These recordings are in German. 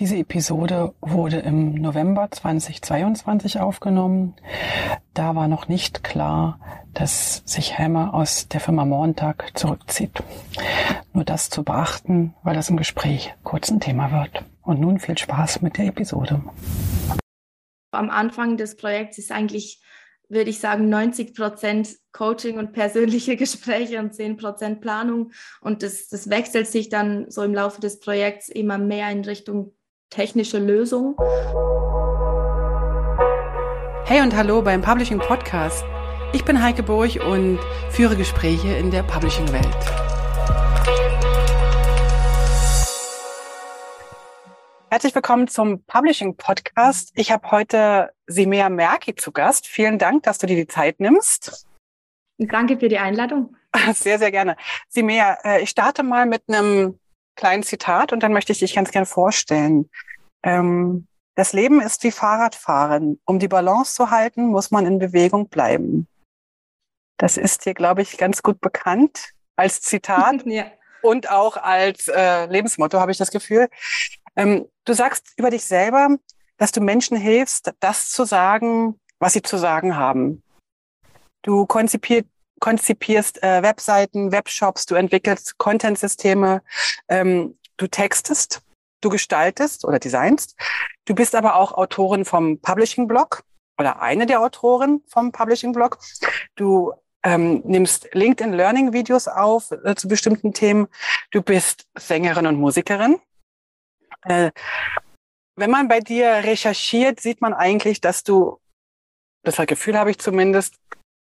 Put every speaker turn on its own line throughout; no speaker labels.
Diese Episode wurde im November 2022 aufgenommen. Da war noch nicht klar, dass sich Hammer aus der Firma Montag zurückzieht. Nur das zu beachten, weil das im Gespräch kurz ein Thema wird. Und nun viel Spaß mit der Episode.
Am Anfang des Projekts ist eigentlich, würde ich sagen, 90 Prozent Coaching und persönliche Gespräche und 10 Prozent Planung. Und das, das wechselt sich dann so im Laufe des Projekts immer mehr in Richtung technische Lösung.
Hey und hallo beim Publishing Podcast. Ich bin Heike Burg und führe Gespräche in der Publishing-Welt. Herzlich willkommen zum Publishing Podcast. Ich habe heute Simea Merki zu Gast. Vielen Dank, dass du dir die Zeit nimmst.
Danke für die Einladung.
Sehr, sehr gerne. Simea, äh, ich starte mal mit einem kleinen Zitat und dann möchte ich dich ganz gern vorstellen. Ähm, das Leben ist wie Fahrradfahren. Um die Balance zu halten, muss man in Bewegung bleiben. Das ist dir, glaube ich, ganz gut bekannt als Zitat ja. und auch als äh, Lebensmotto, habe ich das Gefühl. Ähm, du sagst über dich selber, dass du Menschen hilfst, das zu sagen, was sie zu sagen haben. Du konzipier konzipierst äh, Webseiten, Webshops, du entwickelst Content-Systeme, ähm, du textest, du gestaltest oder designst. Du bist aber auch Autorin vom Publishing-Blog oder eine der Autoren vom Publishing-Blog. Du ähm, nimmst LinkedIn Learning Videos auf äh, zu bestimmten Themen. Du bist Sängerin und Musikerin. Äh, wenn man bei dir recherchiert, sieht man eigentlich, dass du, das Gefühl habe ich zumindest,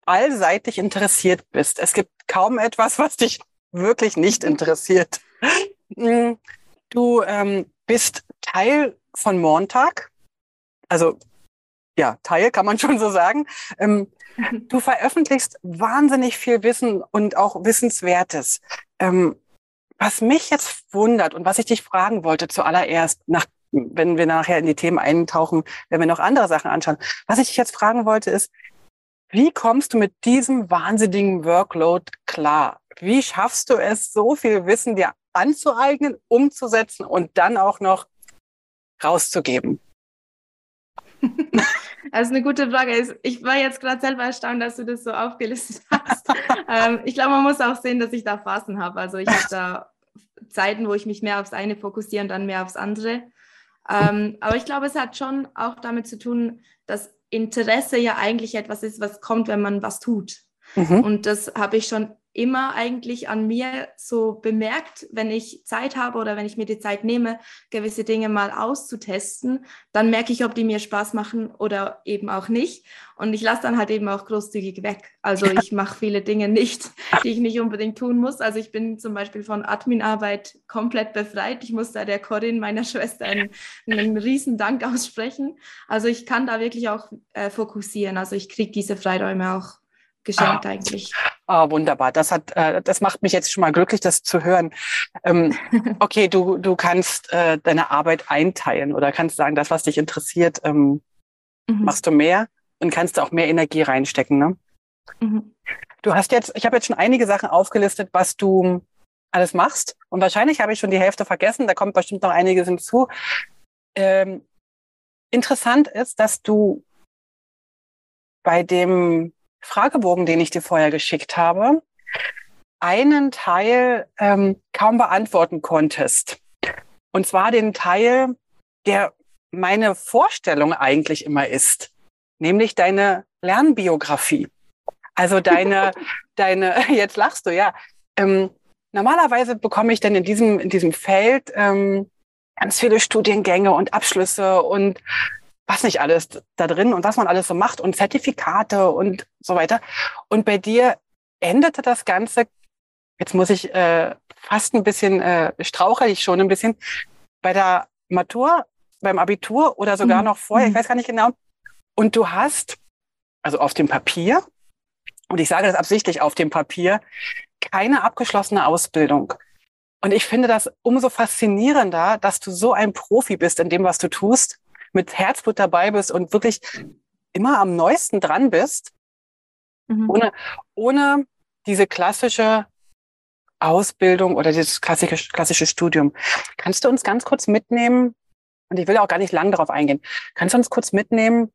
allseitig interessiert bist. Es gibt kaum etwas, was dich wirklich nicht interessiert. Mm, du ähm, bist Teil von Montag. Also ja, Teil kann man schon so sagen. Ähm, du veröffentlichst wahnsinnig viel Wissen und auch Wissenswertes. Ähm, was mich jetzt wundert und was ich dich fragen wollte zuallererst, nach, wenn wir nachher in die Themen eintauchen, wenn wir noch andere Sachen anschauen. Was ich dich jetzt fragen wollte ist, wie kommst du mit diesem wahnsinnigen Workload klar? Wie schaffst du es, so viel Wissen dir anzueignen, umzusetzen und dann auch noch rauszugeben?
Das ist eine gute Frage. Ich war jetzt gerade selber erstaunt, dass du das so aufgelistet hast. ähm, ich glaube, man muss auch sehen, dass ich da Phasen habe. Also ich habe da Zeiten, wo ich mich mehr aufs eine fokussiere und dann mehr aufs andere. Ähm, aber ich glaube, es hat schon auch damit zu tun, dass Interesse ja eigentlich etwas ist, was kommt, wenn man was tut. Mhm. Und das habe ich schon immer eigentlich an mir so bemerkt, wenn ich Zeit habe oder wenn ich mir die Zeit nehme, gewisse Dinge mal auszutesten, dann merke ich, ob die mir Spaß machen oder eben auch nicht. Und ich lasse dann halt eben auch großzügig weg. Also ich mache viele Dinge nicht, die ich nicht unbedingt tun muss. Also ich bin zum Beispiel von Adminarbeit komplett befreit. Ich muss da der Corinne, meiner Schwester, einen, einen riesen Dank aussprechen. Also ich kann da wirklich auch äh, fokussieren. Also ich kriege diese Freiräume auch geschenkt ah. eigentlich.
Ah, wunderbar. Das hat, äh, das macht mich jetzt schon mal glücklich, das zu hören. Ähm, okay, du, du kannst äh, deine Arbeit einteilen oder kannst sagen, das, was dich interessiert, ähm, mhm. machst du mehr und kannst auch mehr Energie reinstecken. Ne? Mhm. Du hast jetzt, ich habe jetzt schon einige Sachen aufgelistet, was du alles machst. Und wahrscheinlich habe ich schon die Hälfte vergessen. Da kommt bestimmt noch einiges hinzu. Ähm, interessant ist, dass du bei dem Fragebogen, den ich dir vorher geschickt habe, einen Teil ähm, kaum beantworten konntest. Und zwar den Teil, der meine Vorstellung eigentlich immer ist, nämlich deine Lernbiografie. Also deine, deine, jetzt lachst du, ja. Ähm, normalerweise bekomme ich dann in diesem, in diesem Feld ähm, ganz viele Studiengänge und Abschlüsse und was nicht alles da drin und was man alles so macht und Zertifikate und so weiter. Und bei dir endete das Ganze, jetzt muss ich äh, fast ein bisschen, äh, strauchel ich schon ein bisschen, bei der Matur, beim Abitur oder sogar mhm. noch vorher, ich mhm. weiß gar nicht genau. Und du hast, also auf dem Papier, und ich sage das absichtlich auf dem Papier, keine abgeschlossene Ausbildung. Und ich finde das umso faszinierender, dass du so ein Profi bist in dem, was du tust mit Herzblut dabei bist und wirklich immer am neuesten dran bist, mhm. ohne, ohne diese klassische Ausbildung oder dieses klassische, klassische Studium. Kannst du uns ganz kurz mitnehmen, und ich will auch gar nicht lang darauf eingehen. Kannst du uns kurz mitnehmen,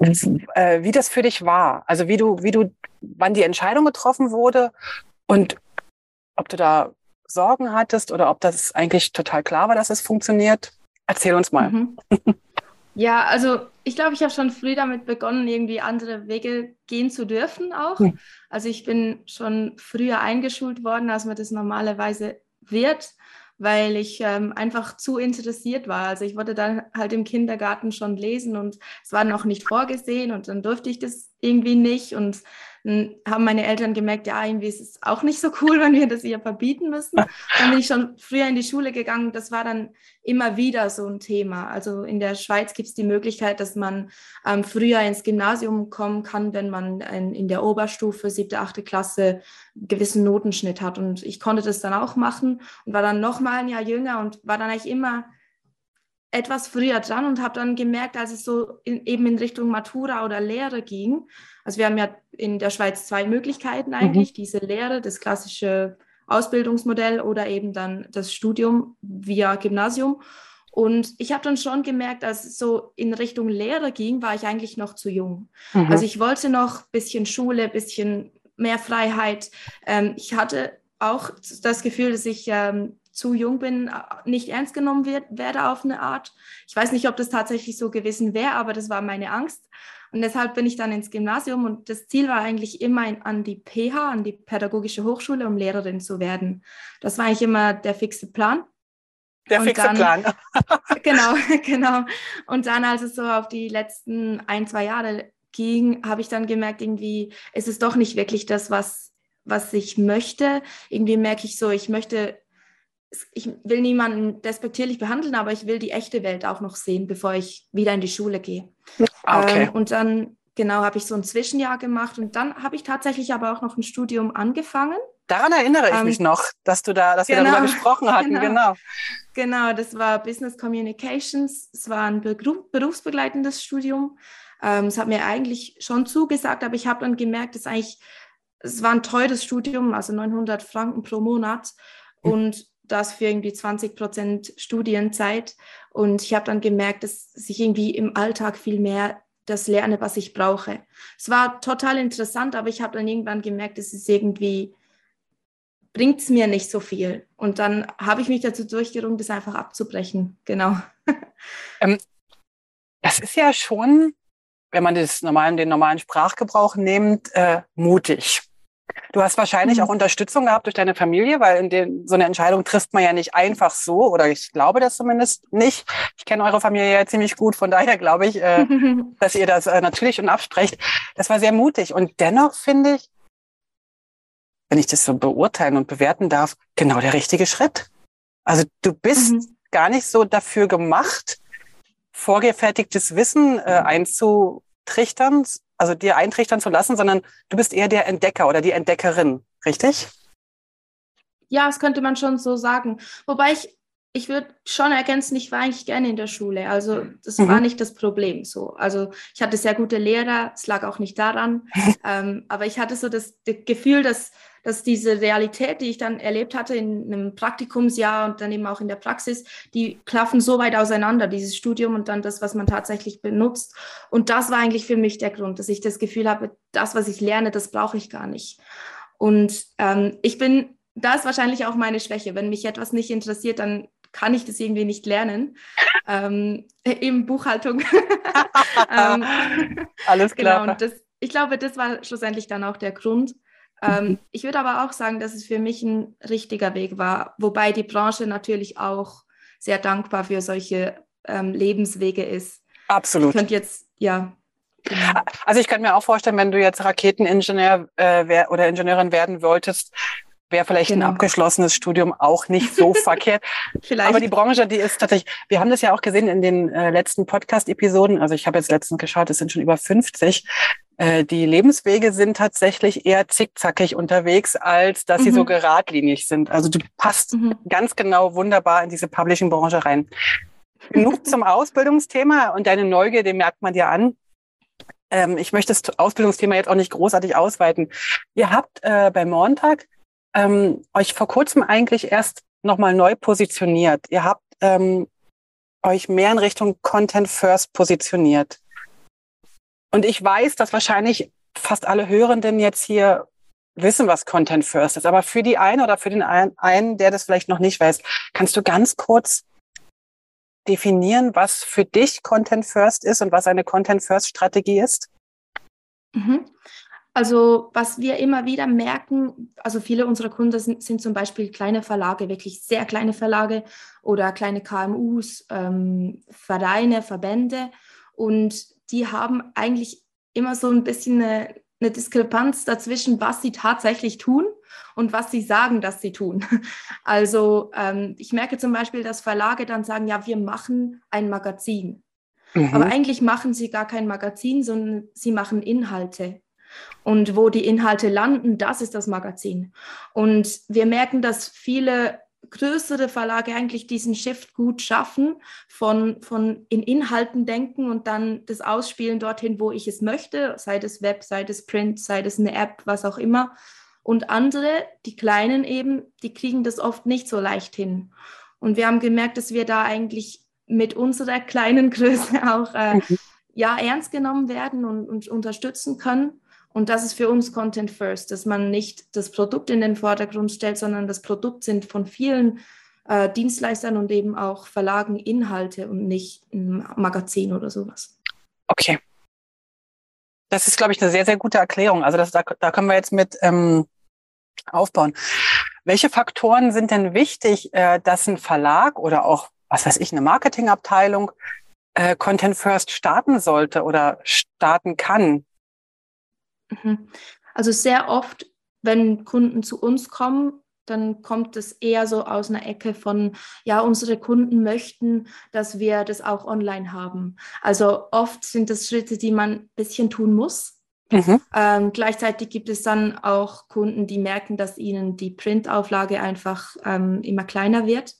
äh, wie das für dich war? Also wie du, wie du, wann die Entscheidung getroffen wurde und ob du da Sorgen hattest oder ob das eigentlich total klar war, dass es funktioniert? Erzähl uns mal. Mhm.
Ja, also ich glaube, ich habe schon früh damit begonnen, irgendwie andere Wege gehen zu dürfen auch. Mhm. Also ich bin schon früher eingeschult worden, als man das normalerweise wird, weil ich ähm, einfach zu interessiert war. Also ich wollte dann halt im Kindergarten schon lesen und es war noch nicht vorgesehen und dann durfte ich das irgendwie nicht und haben meine Eltern gemerkt, ja, irgendwie ist es auch nicht so cool, wenn wir das ihr verbieten müssen. Dann bin ich schon früher in die Schule gegangen. Das war dann immer wieder so ein Thema. Also in der Schweiz gibt es die Möglichkeit, dass man ähm, früher ins Gymnasium kommen kann, wenn man in, in der Oberstufe, siebte, achte Klasse, gewissen Notenschnitt hat. Und ich konnte das dann auch machen und war dann noch mal ein Jahr jünger und war dann eigentlich immer etwas früher dran und habe dann gemerkt, als es so in, eben in Richtung Matura oder Lehre ging. Also wir haben ja in der Schweiz zwei Möglichkeiten mhm. eigentlich, mhm. diese Lehre, das klassische Ausbildungsmodell oder eben dann das Studium via Gymnasium. Und ich habe dann schon gemerkt, als es so in Richtung Lehre ging, war ich eigentlich noch zu jung. Mhm. Also ich wollte noch ein bisschen Schule, ein bisschen mehr Freiheit. Ähm, ich hatte auch das Gefühl, dass ich ähm, zu jung bin, äh, nicht ernst genommen wird, werde auf eine Art. Ich weiß nicht, ob das tatsächlich so gewesen wäre, aber das war meine Angst. Und deshalb bin ich dann ins Gymnasium und das Ziel war eigentlich immer an die PH, an die Pädagogische Hochschule, um Lehrerin zu werden. Das war eigentlich immer der fixe Plan.
Der und fixe dann, Plan.
genau, genau. Und dann, als es so auf die letzten ein, zwei Jahre ging, habe ich dann gemerkt, irgendwie ist es doch nicht wirklich das, was, was ich möchte. Irgendwie merke ich so, ich möchte ich will niemanden despektierlich behandeln, aber ich will die echte Welt auch noch sehen, bevor ich wieder in die Schule gehe.
Ah, okay.
Ähm, und dann, genau, habe ich so ein Zwischenjahr gemacht und dann habe ich tatsächlich aber auch noch ein Studium angefangen.
Daran erinnere ich ähm, mich noch, dass du da, dass genau, wir darüber gesprochen hatten, genau. genau.
Genau, das war Business Communications. Es war ein berufsbegleitendes Studium. Ähm, es hat mir eigentlich schon zugesagt, aber ich habe dann gemerkt, dass eigentlich, es war ein teures Studium, also 900 Franken pro Monat. Hm. Und das für irgendwie 20 Prozent Studienzeit. Und ich habe dann gemerkt, dass ich irgendwie im Alltag viel mehr das lerne, was ich brauche. Es war total interessant, aber ich habe dann irgendwann gemerkt, es ist irgendwie, bringt es mir nicht so viel. Und dann habe ich mich dazu durchgerungen, das einfach abzubrechen. Genau.
Ähm, das ist ja schon, wenn man das normalen, den normalen Sprachgebrauch nimmt, äh, mutig. Du hast wahrscheinlich mhm. auch Unterstützung gehabt durch deine Familie, weil in den, so eine Entscheidung trifft man ja nicht einfach so, oder ich glaube das zumindest nicht. Ich kenne eure Familie ja ziemlich gut, von daher glaube ich, äh, dass ihr das äh, natürlich und absprecht. Das war sehr mutig. Und dennoch finde ich, wenn ich das so beurteilen und bewerten darf, genau der richtige Schritt. Also du bist mhm. gar nicht so dafür gemacht, vorgefertigtes Wissen äh, einzutrichtern, also dir eintrichtern zu lassen, sondern du bist eher der Entdecker oder die Entdeckerin, richtig?
Ja, das könnte man schon so sagen. Wobei ich, ich würde schon ergänzen, ich war eigentlich gerne in der Schule. Also das mhm. war nicht das Problem so. Also ich hatte sehr gute Lehrer, es lag auch nicht daran. ähm, aber ich hatte so das, das Gefühl, dass dass diese Realität, die ich dann erlebt hatte in einem Praktikumsjahr und dann eben auch in der Praxis, die klaffen so weit auseinander, dieses Studium und dann das, was man tatsächlich benutzt. Und das war eigentlich für mich der Grund, dass ich das Gefühl habe, das, was ich lerne, das brauche ich gar nicht. Und ähm, ich bin, da ist wahrscheinlich auch meine Schwäche. Wenn mich etwas nicht interessiert, dann kann ich das irgendwie nicht lernen. Ähm, eben Buchhaltung.
ähm, Alles klar.
Genau, und das, ich glaube, das war schlussendlich dann auch der Grund. Ähm, mhm. ich würde aber auch sagen, dass es für mich ein richtiger Weg war, wobei die Branche natürlich auch sehr dankbar für solche ähm, Lebenswege ist.
Absolut.
Ich könnte jetzt, ja.
Genau. Also ich kann mir auch vorstellen, wenn du jetzt Raketeningenieur äh, oder Ingenieurin werden wolltest, wäre vielleicht genau. ein abgeschlossenes Studium auch nicht so verkehrt. Vielleicht. Aber die Branche, die ist tatsächlich, wir haben das ja auch gesehen in den äh, letzten Podcast-Episoden, also ich habe jetzt letztens geschaut, es sind schon über 50. Äh, die Lebenswege sind tatsächlich eher zickzackig unterwegs, als dass mhm. sie so mhm. geradlinig sind. Also du passt mhm. ganz genau wunderbar in diese Publishing-Branche rein. Genug zum Ausbildungsthema und deine Neugier, den merkt man dir an. Ähm, ich möchte das Ausbildungsthema jetzt auch nicht großartig ausweiten. Ihr habt äh, bei Montag ähm, euch vor kurzem eigentlich erst nochmal neu positioniert. Ihr habt ähm, euch mehr in Richtung Content First positioniert. Und ich weiß, dass wahrscheinlich fast alle Hörenden jetzt hier wissen, was Content First ist. Aber für die eine oder für den einen, der das vielleicht noch nicht weiß, kannst du ganz kurz definieren, was für dich Content First ist und was eine Content First Strategie ist?
Mhm. Also was wir immer wieder merken, also viele unserer Kunden sind, sind, zum Beispiel kleine Verlage, wirklich sehr kleine Verlage oder kleine KMUs, ähm, Vereine, Verbände und die haben eigentlich immer so ein bisschen eine, eine Diskrepanz dazwischen, was sie tatsächlich tun und was sie sagen, dass sie tun. Also ähm, ich merke zum Beispiel, dass Verlage dann sagen, ja, wir machen ein Magazin. Mhm. Aber eigentlich machen sie gar kein Magazin, sondern sie machen Inhalte. Und wo die Inhalte landen, das ist das Magazin. Und wir merken, dass viele größere Verlage eigentlich diesen Shift gut schaffen, von, von in Inhalten denken und dann das Ausspielen dorthin, wo ich es möchte, sei es Web, sei es Print, sei es eine App, was auch immer. Und andere, die Kleinen eben, die kriegen das oft nicht so leicht hin. Und wir haben gemerkt, dass wir da eigentlich mit unserer kleinen Größe auch äh, mhm. ja, ernst genommen werden und, und unterstützen können. Und das ist für uns Content First, dass man nicht das Produkt in den Vordergrund stellt, sondern das Produkt sind von vielen äh, Dienstleistern und eben auch Verlagen Inhalte und nicht ein Magazin oder sowas.
Okay. Das ist, glaube ich, eine sehr, sehr gute Erklärung. Also das, da, da können wir jetzt mit ähm, aufbauen. Welche Faktoren sind denn wichtig, äh, dass ein Verlag oder auch, was weiß ich, eine Marketingabteilung äh, Content First starten sollte oder starten kann?
Mhm. Also sehr oft, wenn Kunden zu uns kommen, dann kommt es eher so aus einer Ecke von, ja, unsere Kunden möchten, dass wir das auch online haben. Also oft sind das Schritte, die man ein bisschen tun muss. Mhm. Ähm, gleichzeitig gibt es dann auch Kunden, die merken, dass ihnen die Printauflage einfach ähm, immer kleiner wird.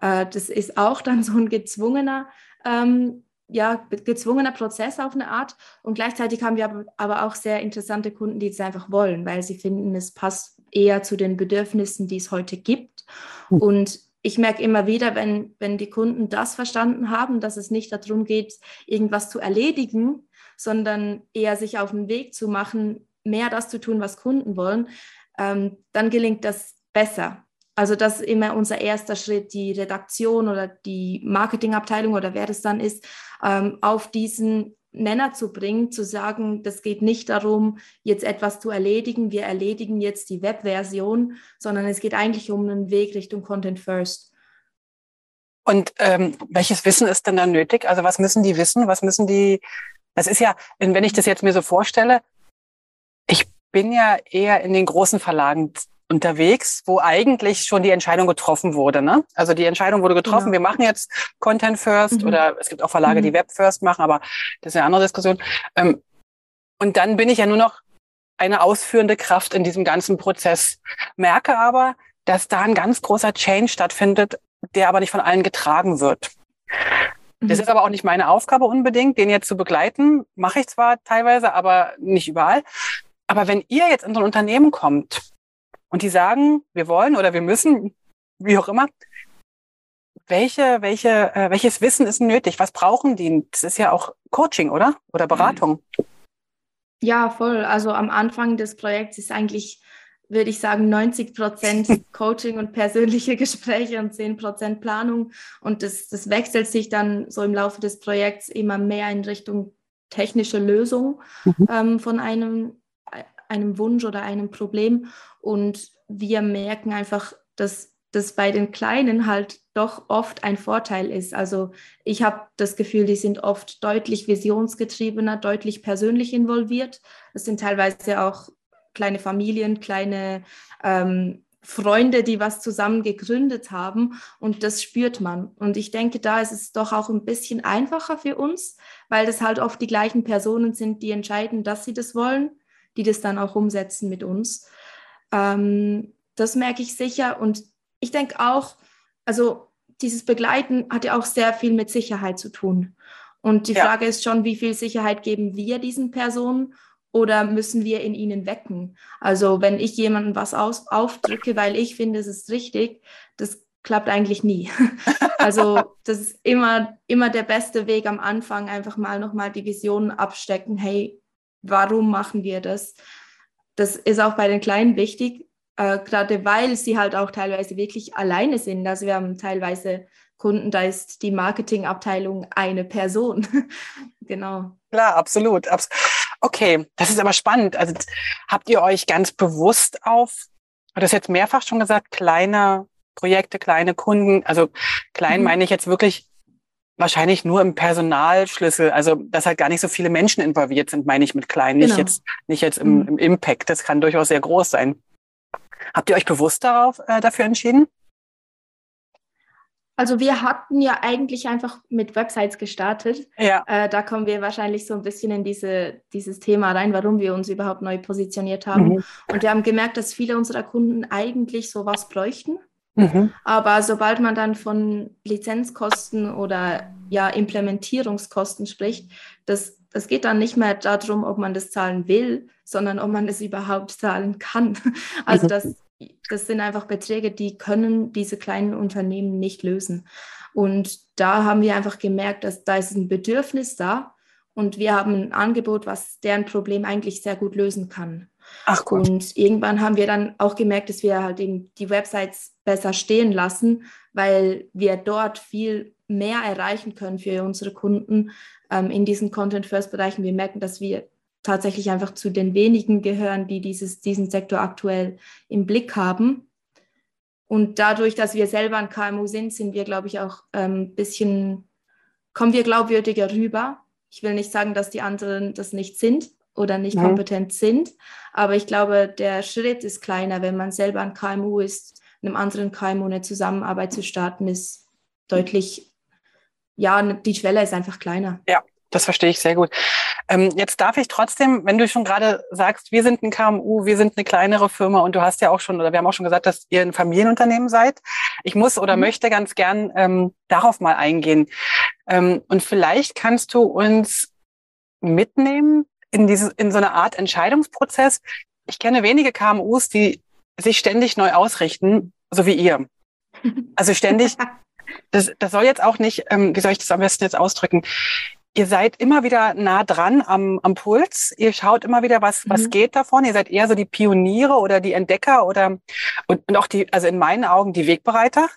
Äh, das ist auch dann so ein gezwungener ähm, ja, gezwungener Prozess auf eine Art. Und gleichzeitig haben wir aber auch sehr interessante Kunden, die es einfach wollen, weil sie finden, es passt eher zu den Bedürfnissen, die es heute gibt. Mhm. Und ich merke immer wieder, wenn, wenn die Kunden das verstanden haben, dass es nicht darum geht, irgendwas zu erledigen, sondern eher sich auf den Weg zu machen, mehr das zu tun, was Kunden wollen, ähm, dann gelingt das besser. Also das ist immer unser erster Schritt, die Redaktion oder die Marketingabteilung oder wer das dann ist, ähm, auf diesen Nenner zu bringen, zu sagen, das geht nicht darum, jetzt etwas zu erledigen, wir erledigen jetzt die Webversion, sondern es geht eigentlich um einen Weg Richtung Content First.
Und ähm, welches Wissen ist denn dann nötig? Also was müssen die wissen? Was müssen die? Das ist ja, wenn ich das jetzt mir so vorstelle, ich bin ja eher in den großen Verlagen unterwegs, wo eigentlich schon die Entscheidung getroffen wurde. Ne? Also die Entscheidung wurde getroffen, genau. wir machen jetzt Content First mhm. oder es gibt auch Verlage, mhm. die Web First machen, aber das ist eine andere Diskussion. Ähm, und dann bin ich ja nur noch eine ausführende Kraft in diesem ganzen Prozess. Merke aber, dass da ein ganz großer Change stattfindet, der aber nicht von allen getragen wird. Das mhm. ist aber auch nicht meine Aufgabe unbedingt, den jetzt zu begleiten. Mache ich zwar teilweise, aber nicht überall. Aber wenn ihr jetzt in so ein Unternehmen kommt und die sagen, wir wollen oder wir müssen, wie auch immer, welche, welche, äh, welches Wissen ist nötig? Was brauchen die? Das ist ja auch Coaching, oder? Oder Beratung.
Ja, voll. Also am Anfang des Projekts ist eigentlich, würde ich sagen, 90 Prozent Coaching und persönliche Gespräche und 10 Prozent Planung. Und das, das wechselt sich dann so im Laufe des Projekts immer mehr in Richtung technische Lösung mhm. ähm, von einem, einem Wunsch oder einem Problem. Und wir merken einfach, dass das bei den Kleinen halt doch oft ein Vorteil ist. Also ich habe das Gefühl, die sind oft deutlich visionsgetriebener, deutlich persönlich involviert. Es sind teilweise auch kleine Familien, kleine ähm, Freunde, die was zusammen gegründet haben und das spürt man. Und ich denke, da ist es doch auch ein bisschen einfacher für uns, weil das halt oft die gleichen Personen sind, die entscheiden, dass sie das wollen, die das dann auch umsetzen mit uns. Ähm, das merke ich sicher. Und ich denke auch, also dieses Begleiten hat ja auch sehr viel mit Sicherheit zu tun. Und die ja. Frage ist schon, wie viel Sicherheit geben wir diesen Personen oder müssen wir in ihnen wecken? Also wenn ich jemandem was aus, aufdrücke, weil ich finde, es ist richtig, das klappt eigentlich nie. Also das ist immer, immer der beste Weg am Anfang, einfach mal nochmal die Vision abstecken, hey, warum machen wir das? Das ist auch bei den Kleinen wichtig, äh, gerade weil sie halt auch teilweise wirklich alleine sind. Also wir haben teilweise Kunden, da ist die Marketingabteilung eine Person. genau.
Klar, absolut. Okay, das ist aber spannend. Also habt ihr euch ganz bewusst auf, du hast jetzt mehrfach schon gesagt, kleine Projekte, kleine Kunden, also klein mhm. meine ich jetzt wirklich wahrscheinlich nur im Personalschlüssel, also dass halt gar nicht so viele Menschen involviert sind, meine ich mit klein, genau. nicht jetzt nicht jetzt im, mhm. im Impact. Das kann durchaus sehr groß sein. Habt ihr euch bewusst darauf äh, dafür entschieden?
Also wir hatten ja eigentlich einfach mit Websites gestartet.
Ja.
Äh, da kommen wir wahrscheinlich so ein bisschen in diese, dieses Thema rein, warum wir uns überhaupt neu positioniert haben. Mhm. Und wir haben gemerkt, dass viele unserer Kunden eigentlich sowas bräuchten. Mhm. Aber sobald man dann von Lizenzkosten oder ja, Implementierungskosten spricht, das, das geht dann nicht mehr darum, ob man das zahlen will, sondern ob man es überhaupt zahlen kann. Also mhm. das, das sind einfach Beträge, die können diese kleinen Unternehmen nicht lösen. Und da haben wir einfach gemerkt, dass da ist ein Bedürfnis da und wir haben ein Angebot, was deren Problem eigentlich sehr gut lösen kann. Ach gut. Und irgendwann haben wir dann auch gemerkt, dass wir halt eben die Websites besser stehen lassen, weil wir dort viel mehr erreichen können für unsere Kunden ähm, in diesen Content-First-Bereichen. Wir merken, dass wir tatsächlich einfach zu den wenigen gehören, die dieses, diesen Sektor aktuell im Blick haben. Und dadurch, dass wir selber ein KMU sind, sind wir, glaube ich, auch ein ähm, bisschen, kommen wir glaubwürdiger rüber. Ich will nicht sagen, dass die anderen das nicht sind oder nicht mhm. kompetent sind, aber ich glaube, der Schritt ist kleiner, wenn man selber ein KMU ist, einem anderen KMU eine Zusammenarbeit zu starten, ist deutlich, ja, die Schwelle ist einfach kleiner.
Ja, das verstehe ich sehr gut. Ähm, jetzt darf ich trotzdem, wenn du schon gerade sagst, wir sind ein KMU, wir sind eine kleinere Firma und du hast ja auch schon, oder wir haben auch schon gesagt, dass ihr ein Familienunternehmen seid. Ich muss oder mhm. möchte ganz gern ähm, darauf mal eingehen. Ähm, und vielleicht kannst du uns mitnehmen in diese, in so eine Art Entscheidungsprozess. Ich kenne wenige KMUs, die sich ständig neu ausrichten, so wie ihr. Also ständig, das, das soll jetzt auch nicht, ähm, wie soll ich das am besten jetzt ausdrücken? Ihr seid immer wieder nah dran am, am Puls. Ihr schaut immer wieder, was, mhm. was geht davon. Ihr seid eher so die Pioniere oder die Entdecker oder und, und auch die, also in meinen Augen die Wegbereiter.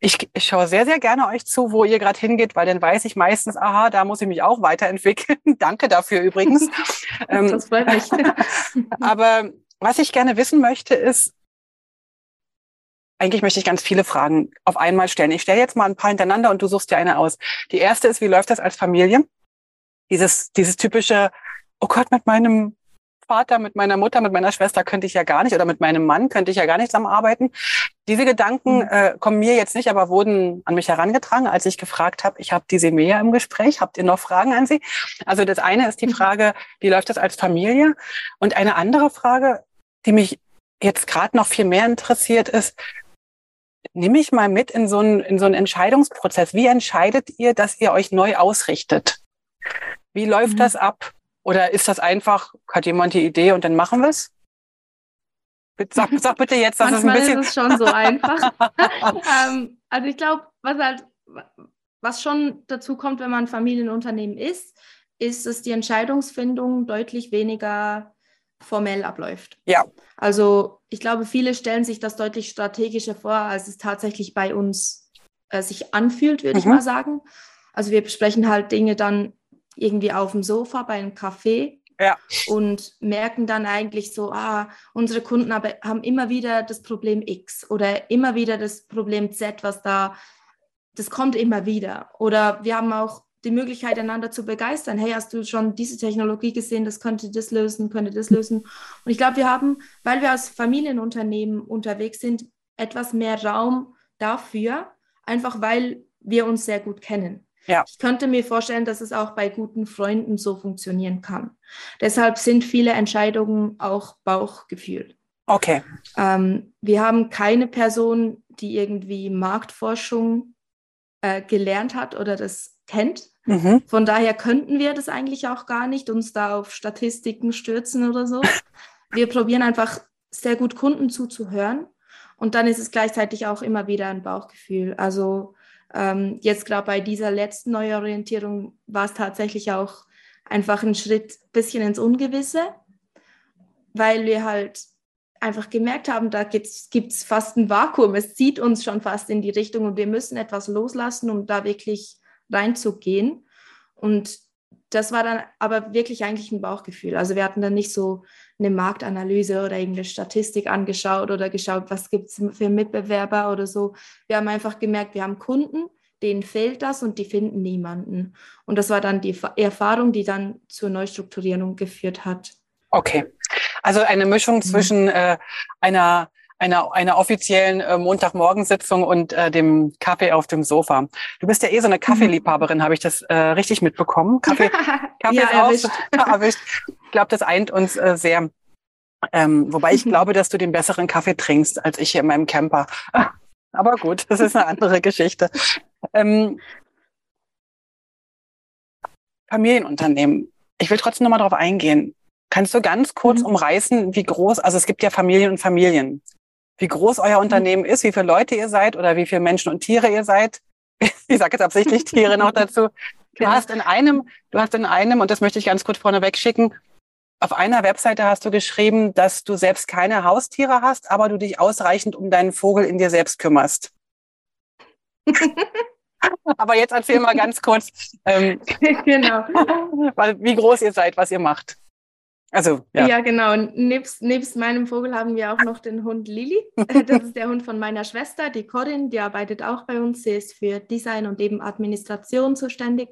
Ich, ich schaue sehr, sehr gerne euch zu, wo ihr gerade hingeht, weil dann weiß ich meistens, aha, da muss ich mich auch weiterentwickeln. Danke dafür übrigens. Ähm, das freut mich. aber was ich gerne wissen möchte, ist, eigentlich möchte ich ganz viele Fragen auf einmal stellen. Ich stelle jetzt mal ein paar hintereinander und du suchst dir eine aus. Die erste ist, wie läuft das als Familie? Dieses, dieses typische, oh Gott, mit meinem Vater, mit meiner Mutter, mit meiner Schwester könnte ich ja gar nicht oder mit meinem Mann könnte ich ja gar nicht zusammenarbeiten. Diese Gedanken mhm. äh, kommen mir jetzt nicht, aber wurden an mich herangetragen, als ich gefragt habe, ich habe die Semea im Gespräch, habt ihr noch Fragen an sie? Also das eine ist die mhm. Frage, wie läuft das als Familie? Und eine andere Frage, die mich jetzt gerade noch viel mehr interessiert, ist, nimm mich mal mit in so einen, in so einen Entscheidungsprozess. Wie entscheidet ihr, dass ihr euch neu ausrichtet? Wie läuft mhm. das ab? Oder ist das einfach, hat jemand die Idee und dann machen wir es? Sag, sag bitte jetzt, dass
es ein bisschen. ist es schon so einfach. ähm, also ich glaube, was halt, was schon dazu kommt, wenn man Familienunternehmen ist, ist, dass die Entscheidungsfindung deutlich weniger formell abläuft.
Ja.
Also ich glaube, viele stellen sich das deutlich strategischer vor, als es tatsächlich bei uns äh, sich anfühlt, würde mhm. ich mal sagen. Also wir besprechen halt Dinge dann irgendwie auf dem Sofa bei einem Café
ja.
und merken dann eigentlich so, ah, unsere Kunden aber, haben immer wieder das Problem X oder immer wieder das Problem Z, was da, das kommt immer wieder. Oder wir haben auch die Möglichkeit, einander zu begeistern. Hey, hast du schon diese Technologie gesehen? Das könnte das lösen, könnte das lösen. Und ich glaube, wir haben, weil wir als Familienunternehmen unterwegs sind, etwas mehr Raum dafür, einfach weil wir uns sehr gut kennen.
Ja.
Ich könnte mir vorstellen, dass es auch bei guten Freunden so funktionieren kann. Deshalb sind viele Entscheidungen auch Bauchgefühl.
Okay.
Ähm, wir haben keine Person, die irgendwie Marktforschung äh, gelernt hat oder das kennt. Mhm. Von daher könnten wir das eigentlich auch gar nicht, uns da auf Statistiken stürzen oder so. Wir probieren einfach sehr gut Kunden zuzuhören Und dann ist es gleichzeitig auch immer wieder ein Bauchgefühl. Also ähm, jetzt gerade bei dieser letzten Neuorientierung war es tatsächlich auch einfach ein Schritt bisschen ins Ungewisse, weil wir halt einfach gemerkt haben, da gibt es fast ein Vakuum. Es zieht uns schon fast in die Richtung und wir müssen etwas loslassen, um da wirklich reinzugehen. Und das war dann aber wirklich eigentlich ein Bauchgefühl. Also wir hatten dann nicht so eine Marktanalyse oder irgendeine Statistik angeschaut oder geschaut, was gibt es für Mitbewerber oder so. Wir haben einfach gemerkt, wir haben Kunden, denen fehlt das und die finden niemanden. Und das war dann die Erfahrung, die dann zur Neustrukturierung geführt hat.
Okay. Also eine Mischung mhm. zwischen äh, einer einer, einer offiziellen äh, Montagmorgensitzung und äh, dem Kaffee auf dem Sofa. Du bist ja eh so eine Kaffeeliebhaberin, habe ich das äh, richtig mitbekommen? Kaffee, Kaffee ja, ist auch erwischt. Ich glaube, das eint uns äh, sehr. Ähm, wobei ich glaube, dass du den besseren Kaffee trinkst als ich hier in meinem Camper. Aber gut, das ist eine andere Geschichte. Ähm, Familienunternehmen. Ich will trotzdem nochmal darauf eingehen. Kannst du ganz kurz mhm. umreißen, wie groß, also es gibt ja Familien und Familien, wie groß euer mhm. Unternehmen ist, wie viele Leute ihr seid oder wie viele Menschen und Tiere ihr seid. Ich sage jetzt absichtlich Tiere noch dazu. Du hast in einem, du hast in einem, und das möchte ich ganz kurz vorneweg schicken, auf einer Webseite hast du geschrieben, dass du selbst keine Haustiere hast, aber du dich ausreichend um deinen Vogel in dir selbst kümmerst. aber jetzt erzähl mal ganz kurz, ähm, genau. wie groß ihr seid, was ihr macht.
Also, ja. Ja, genau. Nebst, nebst meinem Vogel haben wir auch noch den Hund Lili. Das ist der Hund von meiner Schwester, die Corinne, die arbeitet auch bei uns. Sie ist für Design und eben Administration zuständig.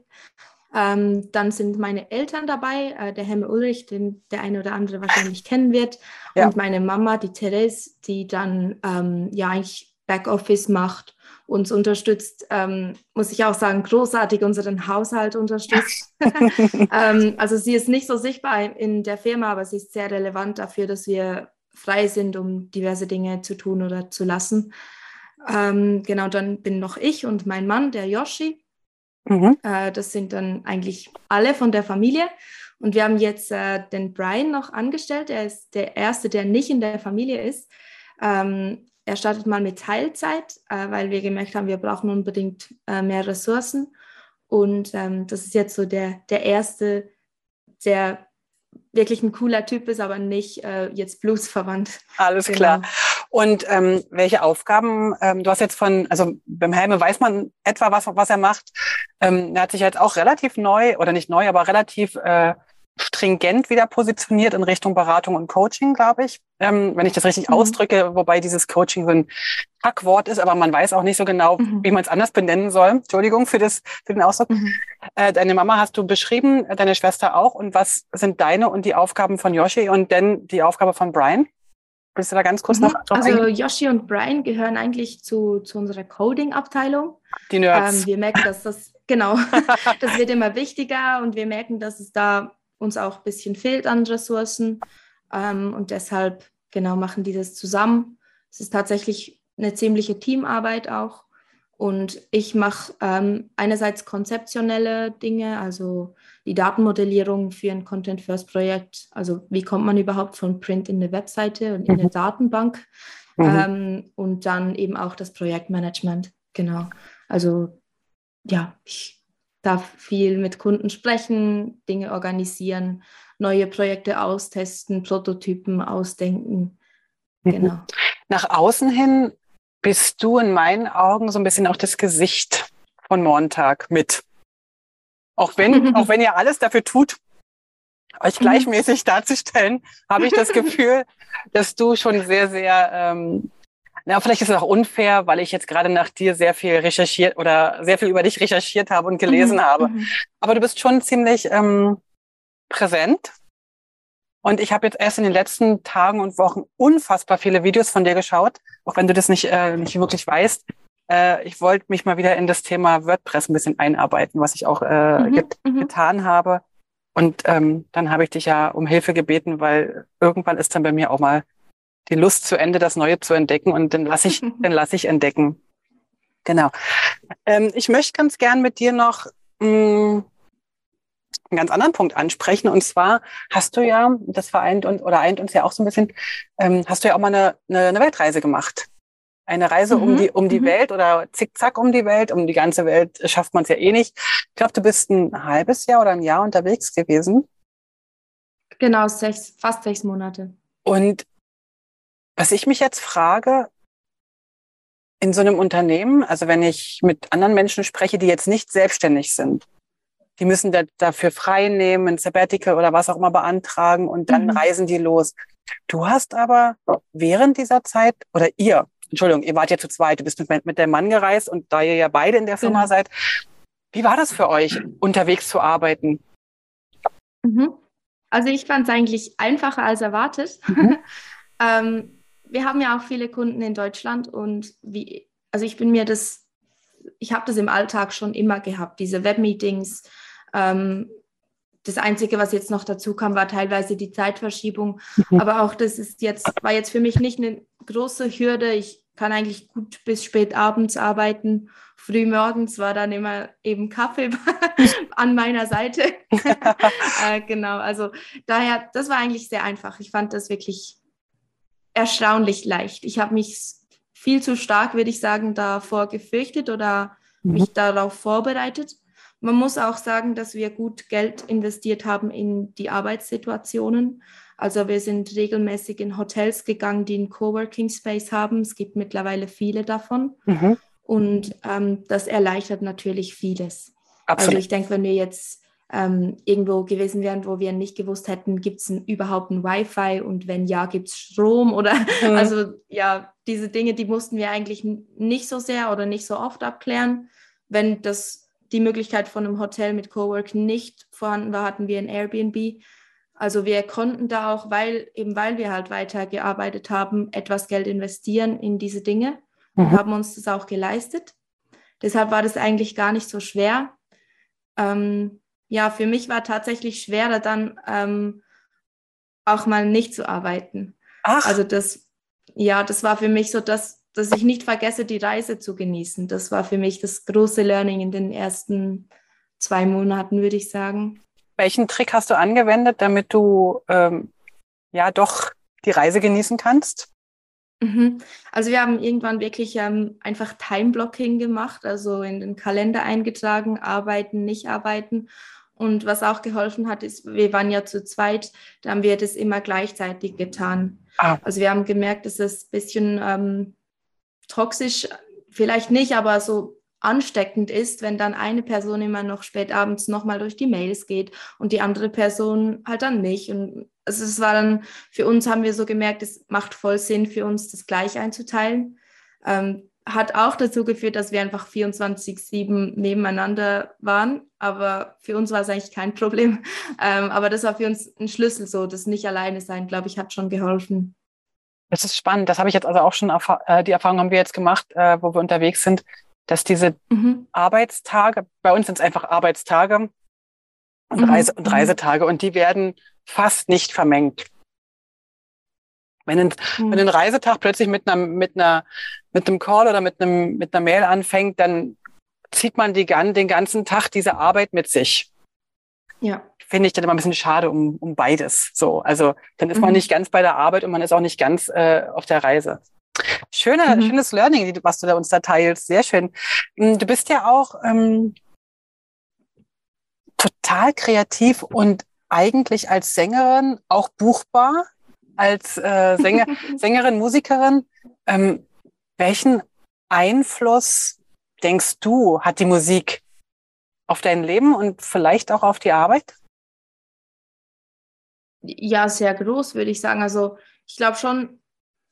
Ähm, dann sind meine Eltern dabei, äh, der Hemme Ulrich, den der eine oder andere wahrscheinlich kennen wird, ja. und meine Mama, die Therese, die dann ähm, ja eigentlich Backoffice macht uns unterstützt, ähm, muss ich auch sagen, großartig unseren Haushalt unterstützt. ähm, also sie ist nicht so sichtbar in der Firma, aber sie ist sehr relevant dafür, dass wir frei sind, um diverse Dinge zu tun oder zu lassen. Ähm, genau, dann bin noch ich und mein Mann, der Yoshi. Mhm. Äh, das sind dann eigentlich alle von der Familie. Und wir haben jetzt äh, den Brian noch angestellt. Er ist der Erste, der nicht in der Familie ist. Ähm, er startet mal mit Teilzeit, äh, weil wir gemerkt haben, wir brauchen unbedingt äh, mehr Ressourcen. Und ähm, das ist jetzt so der, der erste, der wirklich ein cooler Typ ist, aber nicht äh, jetzt bluesverwandt.
Alles genau. klar. Und ähm, welche Aufgaben, ähm, du hast jetzt von, also beim Helme weiß man etwa, was, was er macht. Ähm, er hat sich jetzt auch relativ neu, oder nicht neu, aber relativ äh, stringent wieder positioniert in Richtung Beratung und Coaching, glaube ich, ähm, wenn ich das richtig mhm. ausdrücke, wobei dieses Coaching so ein Hackwort ist, aber man weiß auch nicht so genau, mhm. wie man es anders benennen soll. Entschuldigung für, das, für den Ausdruck. Mhm. Äh, deine Mama hast du beschrieben, deine Schwester auch. Und was sind deine und die Aufgaben von Yoshi und denn die Aufgabe von Brian? Willst du da ganz kurz mhm. noch
Also? Yoshi und Brian gehören eigentlich zu, zu unserer Coding-Abteilung.
Die Nerds.
Ähm, wir merken, dass das, genau, das wird immer wichtiger und wir merken, dass es da uns auch ein bisschen fehlt an Ressourcen. Ähm, und deshalb genau machen die das zusammen. Es ist tatsächlich eine ziemliche Teamarbeit auch. Und ich mache ähm, einerseits konzeptionelle Dinge, also die Datenmodellierung für ein Content First Projekt. Also wie kommt man überhaupt von Print in eine Webseite und in eine mhm. Datenbank? Mhm. Ähm, und dann eben auch das Projektmanagement. Genau. Also ja, ich darf viel mit Kunden sprechen, Dinge organisieren, neue Projekte austesten, Prototypen ausdenken.
Mhm. Genau. Nach außen hin bist du in meinen Augen so ein bisschen auch das Gesicht von Montag mit. Auch wenn, auch wenn ihr alles dafür tut, euch gleichmäßig darzustellen, habe ich das Gefühl, dass du schon sehr, sehr ähm, na, vielleicht ist es auch unfair, weil ich jetzt gerade nach dir sehr viel recherchiert oder sehr viel über dich recherchiert habe und gelesen mhm. habe. Mhm. Aber du bist schon ziemlich ähm, präsent. Und ich habe jetzt erst in den letzten Tagen und Wochen unfassbar viele Videos von dir geschaut, auch wenn du das nicht, äh, nicht wirklich weißt. Äh, ich wollte mich mal wieder in das Thema WordPress ein bisschen einarbeiten, was ich auch äh, mhm. get mhm. getan habe. Und ähm, dann habe ich dich ja um Hilfe gebeten, weil irgendwann ist dann bei mir auch mal die Lust zu Ende, das Neue zu entdecken und dann lasse ich, dann lasse ich entdecken. Genau. Ähm, ich möchte ganz gern mit dir noch mh, mm, einen ganz anderen Punkt ansprechen. Und zwar hast du ja, das vereint uns oder eint uns ja auch so ein bisschen, ähm, hast du ja auch mal eine, eine, eine Weltreise gemacht. Eine Reise mhm. um die, um die mhm. Welt oder zickzack um die Welt, um die ganze Welt schafft man es ja eh nicht. Ich glaube, du bist ein halbes Jahr oder ein Jahr unterwegs gewesen.
Genau, sechs, fast sechs Monate.
Und was ich mich jetzt frage, in so einem Unternehmen, also wenn ich mit anderen Menschen spreche, die jetzt nicht selbstständig sind, die müssen da, dafür frei nehmen, ein Sabbatical oder was auch immer beantragen und dann mhm. reisen die los. Du hast aber während dieser Zeit, oder ihr, Entschuldigung, ihr wart ja zu zweit, du bist mit, mit dem Mann gereist und da ihr ja beide in der Firma genau. seid, wie war das für euch, unterwegs zu arbeiten?
Mhm. Also ich fand es eigentlich einfacher als erwartet. Mhm. ähm, wir haben ja auch viele Kunden in Deutschland und wie, also ich bin mir das, ich habe das im Alltag schon immer gehabt, diese Webmeetings. Ähm, das Einzige, was jetzt noch dazu kam, war teilweise die Zeitverschiebung. Mhm. Aber auch das ist jetzt, war jetzt für mich nicht eine große Hürde. Ich kann eigentlich gut bis spät abends arbeiten. Früh morgens war dann immer eben Kaffee an meiner Seite. äh, genau, also daher, das war eigentlich sehr einfach. Ich fand das wirklich erstaunlich leicht. Ich habe mich viel zu stark, würde ich sagen, davor gefürchtet oder mhm. mich darauf vorbereitet. Man muss auch sagen, dass wir gut Geld investiert haben in die Arbeitssituationen. Also wir sind regelmäßig in Hotels gegangen, die einen Coworking Space haben. Es gibt mittlerweile viele davon. Mhm. Und ähm, das erleichtert natürlich vieles. Absolut. Also ich denke, wenn wir jetzt ähm, irgendwo gewesen wären, wo wir nicht gewusst hätten, gibt es überhaupt ein Wi-Fi und wenn ja, gibt es Strom oder mhm. also ja, diese Dinge, die mussten wir eigentlich nicht so sehr oder nicht so oft abklären. Wenn das die Möglichkeit von einem Hotel mit Cowork nicht vorhanden war, hatten wir ein Airbnb. Also wir konnten da auch, weil eben weil wir halt weitergearbeitet haben, etwas Geld investieren in diese Dinge mhm. und haben uns das auch geleistet. Deshalb war das eigentlich gar nicht so schwer. Ähm, ja, für mich war tatsächlich schwerer dann ähm, auch mal nicht zu arbeiten. Ach. Also das, ja, das war für mich so, dass, dass ich nicht vergesse, die Reise zu genießen. Das war für mich das große Learning in den ersten zwei Monaten, würde ich sagen.
Welchen Trick hast du angewendet, damit du ähm, ja doch die Reise genießen kannst?
Mhm. Also wir haben irgendwann wirklich ähm, einfach Time-Blocking gemacht, also in den Kalender eingetragen, arbeiten, nicht arbeiten. Und was auch geholfen hat, ist, wir waren ja zu zweit, da haben wir das immer gleichzeitig getan. Ah. Also wir haben gemerkt, dass es ein bisschen ähm, toxisch, vielleicht nicht, aber so ansteckend ist, wenn dann eine Person immer noch spät abends nochmal durch die Mails geht und die andere Person halt dann nicht. Und also es war dann, für uns haben wir so gemerkt, es macht voll Sinn für uns, das gleich einzuteilen. Ähm, hat auch dazu geführt, dass wir einfach 24-7 nebeneinander waren. Aber für uns war es eigentlich kein Problem. Ähm, aber das war für uns ein Schlüssel, so das nicht alleine sein, glaube ich, hat schon geholfen.
Das ist spannend. Das habe ich jetzt also auch schon, äh, die Erfahrung haben wir jetzt gemacht, äh, wo wir unterwegs sind, dass diese mhm. Arbeitstage, bei uns sind es einfach Arbeitstage und, mhm. Reise, und mhm. Reisetage und die werden fast nicht vermengt. Wenn ein, mhm. wenn ein Reisetag plötzlich mit einer, mit einer, mit einem Call oder mit einem, mit einer Mail anfängt, dann zieht man die, den ganzen Tag diese Arbeit mit sich. Ja. Finde ich dann immer ein bisschen schade um, um beides. So, also dann ist mhm. man nicht ganz bei der Arbeit und man ist auch nicht ganz äh, auf der Reise. Schöne, mhm. Schönes Learning, was du da uns da teilst. Sehr schön. Hm, du bist ja auch ähm, total kreativ und eigentlich als Sängerin auch buchbar, als äh, Sänger, Sängerin, Musikerin. Ähm, welchen Einfluss denkst du, hat die Musik auf dein Leben und vielleicht auch auf die Arbeit?
Ja, sehr groß, würde ich sagen. Also ich glaube schon,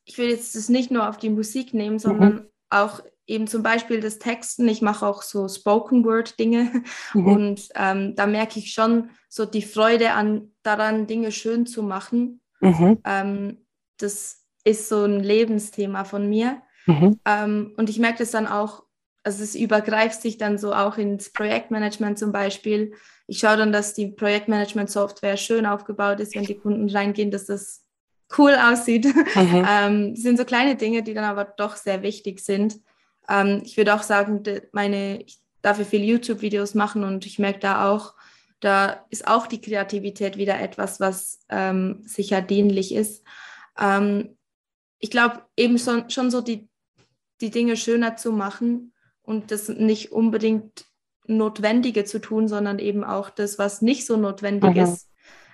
ich will jetzt das nicht nur auf die Musik nehmen, sondern mhm. auch eben zum Beispiel das Texten. Ich mache auch so Spoken Word Dinge mhm. und ähm, da merke ich schon so die Freude an daran, Dinge schön zu machen. Mhm. Ähm, das ist so ein Lebensthema von mir. Mhm. Ähm, und ich merke das dann auch, also es übergreift sich dann so auch ins Projektmanagement zum Beispiel. Ich schaue dann, dass die Projektmanagement-Software schön aufgebaut ist, wenn die Kunden reingehen, dass das cool aussieht. Mhm. ähm, sind so kleine Dinge, die dann aber doch sehr wichtig sind. Ähm, ich würde auch sagen, meine, ich darf viele YouTube-Videos machen und ich merke da auch, da ist auch die Kreativität wieder etwas, was ähm, sicher dienlich ist. Ähm, ich glaube eben schon, schon so die die Dinge schöner zu machen und das nicht unbedingt Notwendige zu tun, sondern eben auch das, was nicht so notwendig mhm. ist.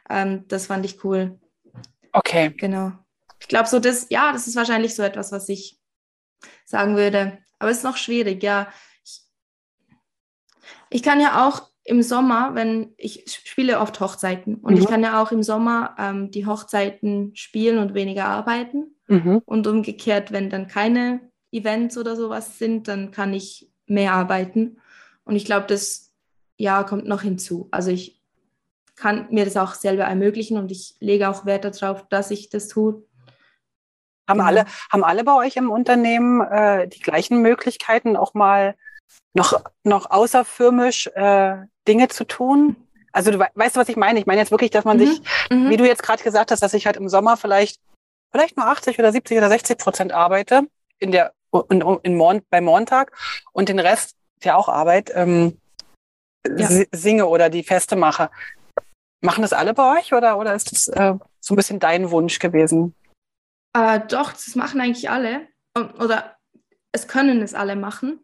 Ähm, das fand ich cool.
Okay.
Genau. Ich glaube, so das, ja, das ist wahrscheinlich so etwas, was ich sagen würde. Aber es ist noch schwierig, ja. Ich, ich kann ja auch im Sommer, wenn ich spiele oft Hochzeiten und mhm. ich kann ja auch im Sommer ähm, die Hochzeiten spielen und weniger arbeiten. Mhm. Und umgekehrt, wenn dann keine Events oder sowas sind, dann kann ich mehr arbeiten. Und ich glaube, das ja kommt noch hinzu. Also ich kann mir das auch selber ermöglichen und ich lege auch Wert darauf, dass ich das tue.
Haben, genau. alle, haben alle bei euch im Unternehmen äh, die gleichen Möglichkeiten, auch mal noch, noch außerfirmisch äh, Dinge zu tun? Also du weißt, was ich meine? Ich meine jetzt wirklich, dass man mhm. sich, mhm. wie du jetzt gerade gesagt hast, dass ich halt im Sommer vielleicht, vielleicht nur 80 oder 70 oder 60 Prozent arbeite in der, in, in Mon bei Montag und den Rest, der auch Arbeit, ähm, ja. singe oder die Feste mache. Machen das alle bei euch oder, oder ist das äh, so ein bisschen dein Wunsch gewesen?
Äh, doch, das machen eigentlich alle. Oder es können es alle machen.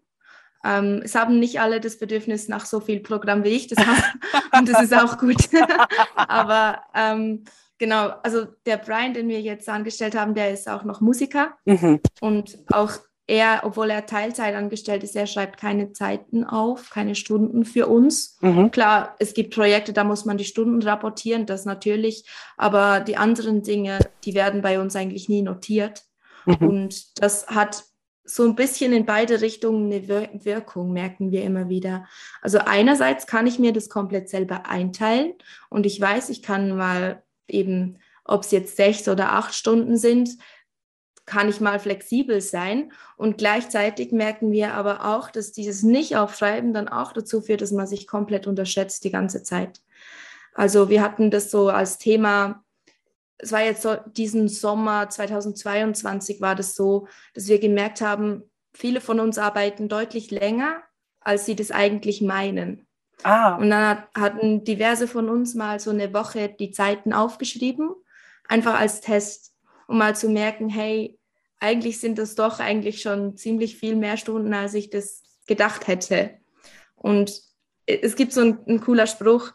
Ähm, es haben nicht alle das Bedürfnis nach so viel Programm, wie ich das habe. Und das ist auch gut. Aber ähm, genau, also der Brian, den wir jetzt angestellt haben, der ist auch noch Musiker. Mhm. Und auch er, obwohl er Teilzeit angestellt ist, er schreibt keine Zeiten auf, keine Stunden für uns. Mhm. Klar, es gibt Projekte, da muss man die Stunden rapportieren, das natürlich. Aber die anderen Dinge, die werden bei uns eigentlich nie notiert. Mhm. Und das hat so ein bisschen in beide Richtungen eine Wirkung, merken wir immer wieder. Also einerseits kann ich mir das komplett selber einteilen und ich weiß, ich kann mal eben, ob es jetzt sechs oder acht Stunden sind, kann ich mal flexibel sein. Und gleichzeitig merken wir aber auch, dass dieses Nicht-Aufschreiben dann auch dazu führt, dass man sich komplett unterschätzt die ganze Zeit. Also wir hatten das so als Thema es war jetzt so, diesen Sommer 2022 war das so, dass wir gemerkt haben, viele von uns arbeiten deutlich länger, als sie das eigentlich meinen. Ah. Und dann hat, hatten diverse von uns mal so eine Woche die Zeiten aufgeschrieben, einfach als Test, um mal zu merken, hey, eigentlich sind das doch eigentlich schon ziemlich viel mehr Stunden, als ich das gedacht hätte. Und es gibt so ein, ein cooler Spruch,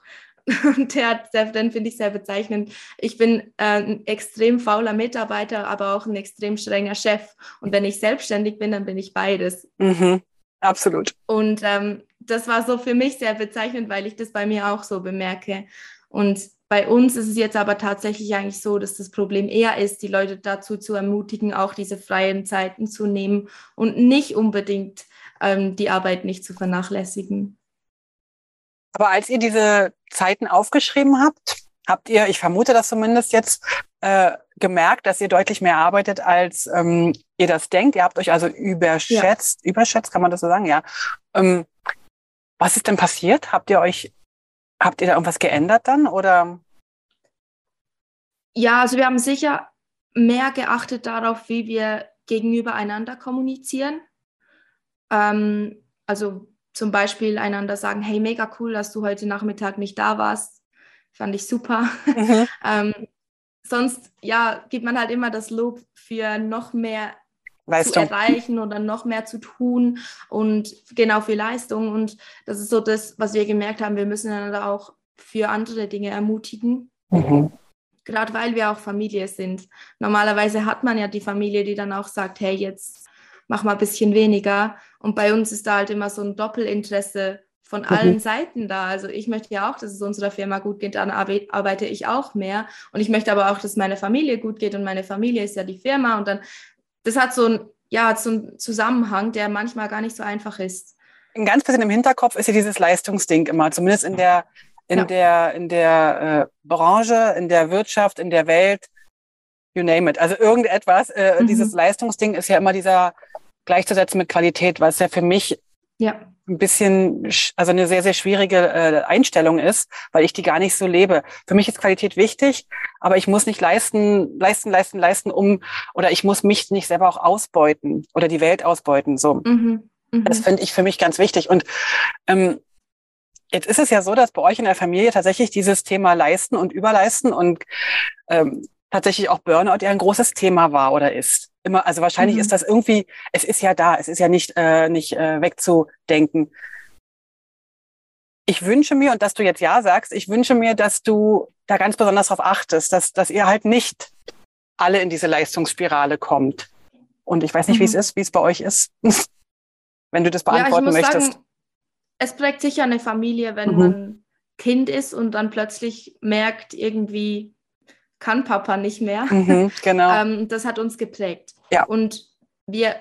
Und der hat, den finde ich sehr bezeichnend. Ich bin äh, ein extrem fauler Mitarbeiter, aber auch ein extrem strenger Chef. Und wenn ich selbstständig bin, dann bin ich beides.
Mhm, absolut.
Und ähm, das war so für mich sehr bezeichnend, weil ich das bei mir auch so bemerke. Und bei uns ist es jetzt aber tatsächlich eigentlich so, dass das Problem eher ist, die Leute dazu zu ermutigen, auch diese freien Zeiten zu nehmen und nicht unbedingt ähm, die Arbeit nicht zu vernachlässigen.
Aber als ihr diese Zeiten aufgeschrieben habt, habt ihr, ich vermute das zumindest jetzt, äh, gemerkt, dass ihr deutlich mehr arbeitet, als ähm, ihr das denkt. Ihr habt euch also überschätzt, ja. überschätzt, kann man das so sagen, ja. Ähm, was ist denn passiert? Habt ihr euch, habt ihr da irgendwas geändert dann oder?
Ja, also wir haben sicher mehr geachtet darauf, wie wir gegenüber einander kommunizieren. Ähm, also zum Beispiel einander sagen, hey, mega cool, dass du heute Nachmittag nicht da warst. Fand ich super. Mhm. ähm, sonst, ja, gibt man halt immer das Lob für noch mehr Leistung. zu erreichen oder noch mehr zu tun und genau für Leistung. Und das ist so das, was wir gemerkt haben. Wir müssen einander auch für andere Dinge ermutigen. Mhm. Gerade weil wir auch Familie sind. Normalerweise hat man ja die Familie, die dann auch sagt, hey, jetzt mach mal ein bisschen weniger. Und bei uns ist da halt immer so ein Doppelinteresse von allen mhm. Seiten da. Also ich möchte ja auch, dass es unserer Firma gut geht, dann arbeite ich auch mehr. Und ich möchte aber auch, dass meine Familie gut geht und meine Familie ist ja die Firma. Und dann, das hat so ein, ja, so einen Zusammenhang, der manchmal gar nicht so einfach ist.
Ein ganz bisschen im Hinterkopf ist ja dieses Leistungsding immer, zumindest in der, in ja. der, in der äh, Branche, in der Wirtschaft, in der Welt, you name it. Also irgendetwas, äh, mhm. dieses Leistungsding ist ja immer dieser gleichzusetzen mit Qualität, weil es ja für mich ja. Ein bisschen, also eine sehr, sehr schwierige äh, Einstellung ist, weil ich die gar nicht so lebe. Für mich ist Qualität wichtig, aber ich muss nicht leisten, leisten, leisten, leisten, um, oder ich muss mich nicht selber auch ausbeuten oder die Welt ausbeuten. So. Mhm. Mhm. Das finde ich für mich ganz wichtig. Und ähm, Jetzt ist es ja so, dass bei euch in der Familie tatsächlich dieses Thema Leisten und Überleisten und ähm, tatsächlich auch Burnout ja ein großes Thema war oder ist. Immer, also wahrscheinlich
Mhm.
ist das irgendwie, es ist ja da, es ist ja nicht, äh, nicht äh, wegzudenken. Ich wünsche mir, und dass du jetzt Ja sagst, ich wünsche mir, dass du da ganz besonders darauf achtest, dass, dass ihr halt nicht alle in diese Leistungsspirale kommt. Und ich weiß nicht, wie es
Mhm.
ist, wie es bei euch ist, wenn du das
Ja, ich
beantworten
muss
möchtest.
sagen, es prägt sicher eine Familie, wenn
Mhm.
man Kind ist und dann plötzlich merkt, irgendwie kann Papa nicht mehr.
Mhm, genau.
Ähm, das hat uns geprägt.
Ja.
Und wir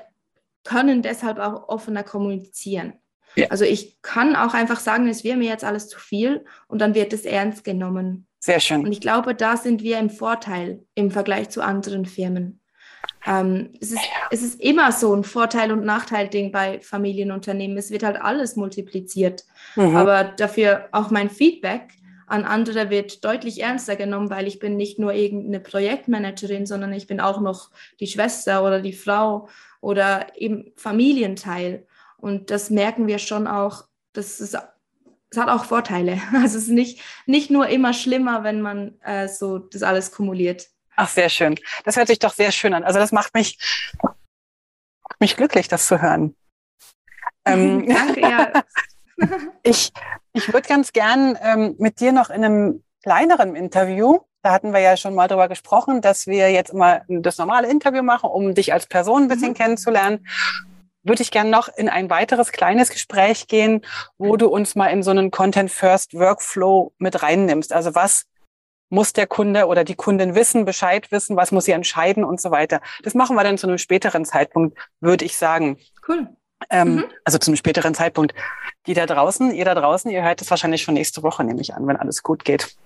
können deshalb auch offener kommunizieren.
Ja.
Also ich kann auch einfach sagen, es wäre mir jetzt alles zu viel und dann wird es ernst genommen.
Sehr
Und
schön.
ich glaube, da sind wir im Vorteil im Vergleich zu anderen Firmen. Ähm, es, ist, es ist immer so ein Vorteil- und Nachteil-Ding bei Familienunternehmen. Es wird halt alles multipliziert.
Mhm.
Aber dafür auch mein Feedback an andere wird deutlich ernster genommen, weil ich bin nicht nur irgendeine Projektmanagerin, sondern ich bin auch noch die Schwester oder die Frau oder eben Familienteil. Und das merken wir schon auch, das ist es hat auch Vorteile. Also es ist nicht, nicht nur immer schlimmer, wenn man äh, so das alles kumuliert.
Ach, sehr schön. Das hört sich doch sehr schön an. Also das macht mich, macht mich glücklich, das zu hören. Ähm,
Danke, ja.
ich ich würde ganz gern ähm, mit dir noch in einem kleineren Interview, da hatten wir ja schon mal drüber gesprochen, dass wir jetzt immer das normale Interview machen, um dich als Person ein bisschen
Mhm.
kennenzulernen. Würde ich gern noch in ein weiteres kleines Gespräch gehen, wo du uns mal in so einen Content First Workflow mit reinnimmst. Also was muss der Kunde oder die Kundin wissen, Bescheid wissen, was muss sie entscheiden und so weiter. Das machen wir dann zu einem späteren Zeitpunkt, würde ich sagen.
Cool.
Ähm,
Mhm.
Also zum späteren Zeitpunkt. Die da draußen, ihr da draußen, ihr hört es wahrscheinlich schon nächste Woche, nehme ich an, wenn alles gut geht.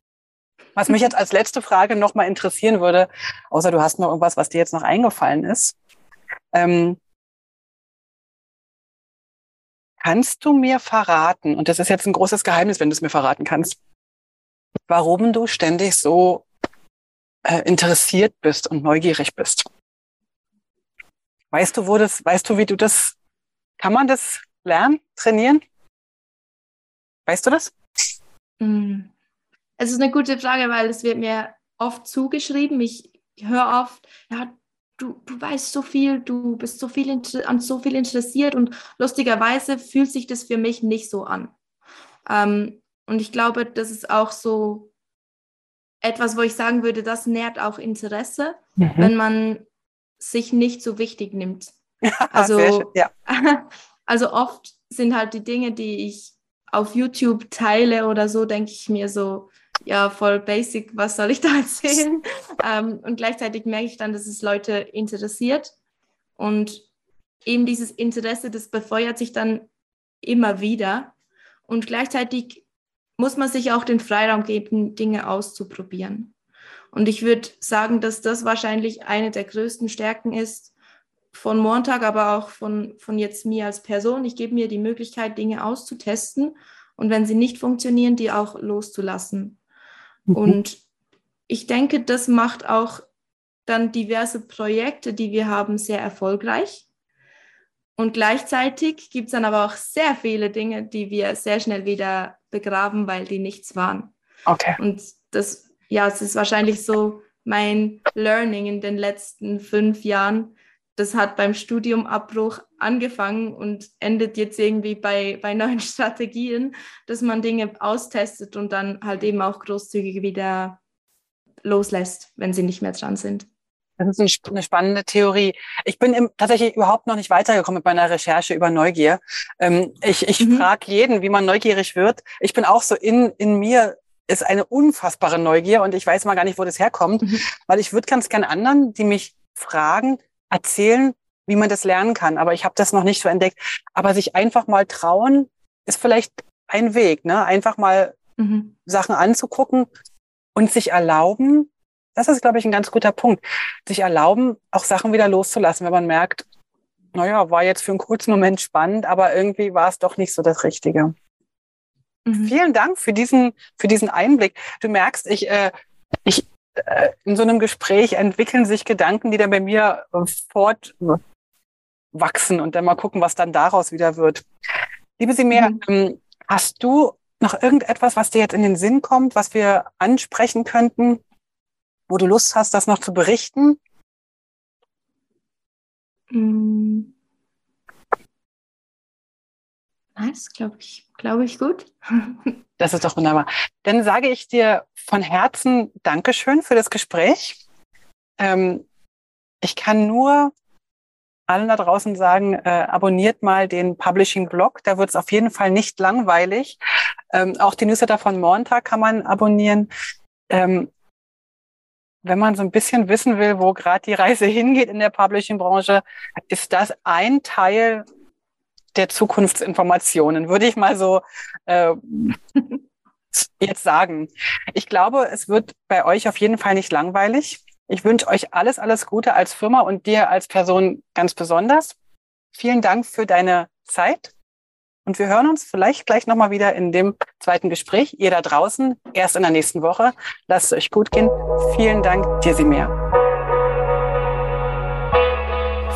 Was mich jetzt als letzte Frage nochmal interessieren würde, außer du hast noch irgendwas, was dir jetzt noch eingefallen ist. Ähm, kannst du mir verraten, und das ist jetzt ein großes Geheimnis, wenn du es mir verraten kannst, warum du ständig so äh, interessiert bist und neugierig bist? Weißt du, wo das, weißt du, wie du das, kann man das lernen, trainieren? Weißt du das?
Mm. Es ist eine gute Frage, weil es wird mir oft zugeschrieben. Ich höre oft, ja, du, du weißt so viel, du bist so viel an so viel interessiert und lustigerweise fühlt sich das für mich nicht so an. Ähm, und ich glaube, das ist auch so etwas, wo ich sagen würde, das nährt auch Interesse,
Mhm.
wenn man sich nicht so wichtig nimmt.
Also. Ja.
Also oft sind halt die Dinge, die ich auf YouTube teile oder so, denke ich mir so, ja, voll basic, was soll ich da erzählen? ähm, und gleichzeitig merke ich dann, dass es Leute interessiert. Und eben dieses Interesse, das befeuert sich dann immer wieder. Und gleichzeitig muss man sich auch den Freiraum geben, Dinge auszuprobieren. Und ich würde sagen, dass das wahrscheinlich eine der größten Stärken ist von Montag, aber auch von, von jetzt mir als Person. Ich gebe mir die Möglichkeit, Dinge auszutesten und wenn sie nicht funktionieren, die auch loszulassen.
Mhm.
Und ich denke, das macht auch dann diverse Projekte, die wir haben, sehr erfolgreich. Und gleichzeitig gibt es dann aber auch sehr viele Dinge, die wir sehr schnell wieder begraben, weil die nichts waren.
Okay.
Und das, ja, es ist wahrscheinlich so mein Learning in den letzten fünf Jahren. Das hat beim Studiumabbruch angefangen und endet jetzt irgendwie bei, bei neuen Strategien, dass man Dinge austestet und dann halt eben auch großzügig wieder loslässt, wenn sie nicht mehr dran sind.
Das ist eine spannende Theorie. Ich bin im, tatsächlich überhaupt noch nicht weitergekommen mit meiner Recherche über Neugier. Ähm, ich ich
Mhm.
frage jeden, wie man neugierig wird. Ich bin auch so in, in mir ist eine unfassbare Neugier und ich weiß mal gar nicht, wo das herkommt,
Mhm.
weil ich würde ganz gern anderen, die mich fragen, erzählen, wie man das lernen kann. Aber ich habe das noch nicht so entdeckt. Aber sich einfach mal trauen, ist vielleicht ein Weg, ne? Einfach mal
Mhm.
Sachen anzugucken und sich erlauben, das ist, glaube ich, ein ganz guter Punkt, sich erlauben, auch Sachen wieder loszulassen, wenn man merkt, naja, war jetzt für einen kurzen Moment spannend, aber irgendwie war es doch nicht so das Richtige.
Mhm.
Vielen Dank für diesen, für diesen Einblick. Du merkst, ich, äh, ich, in so einem Gespräch entwickeln sich Gedanken, die dann bei mir äh, fortwachsen und dann mal gucken, was dann daraus wieder wird. Liebe Simea,
Mhm.
ähm, hast du noch irgendetwas, was dir jetzt in den Sinn kommt, was wir ansprechen könnten, wo du Lust hast, das noch zu berichten?
Mm. Nice, glaube ich, glaube ich gut.
Das ist doch wunderbar. Dann sage ich dir von Herzen Dankeschön für das Gespräch. Ähm, ich kann nur allen da draußen sagen, äh, abonniert mal den Publishing-Blog. Da wird es auf jeden Fall nicht langweilig. Ähm, auch die Newsletter von Montag kann man abonnieren. Ähm, wenn man so ein bisschen wissen will, wo gerade die Reise hingeht in der Publishing-Branche, ist das ein Teil der Zukunftsinformationen, würde ich mal so äh, jetzt sagen. Ich glaube, es wird bei euch auf jeden Fall nicht langweilig. Ich wünsche euch alles, alles Gute als Firma und dir als Person ganz besonders. Vielen Dank für deine Zeit. Und wir hören uns vielleicht gleich nochmal wieder in dem zweiten Gespräch. Ihr da draußen, erst in der nächsten Woche. Lasst es euch gut gehen. Vielen Dank, dir sie mehr.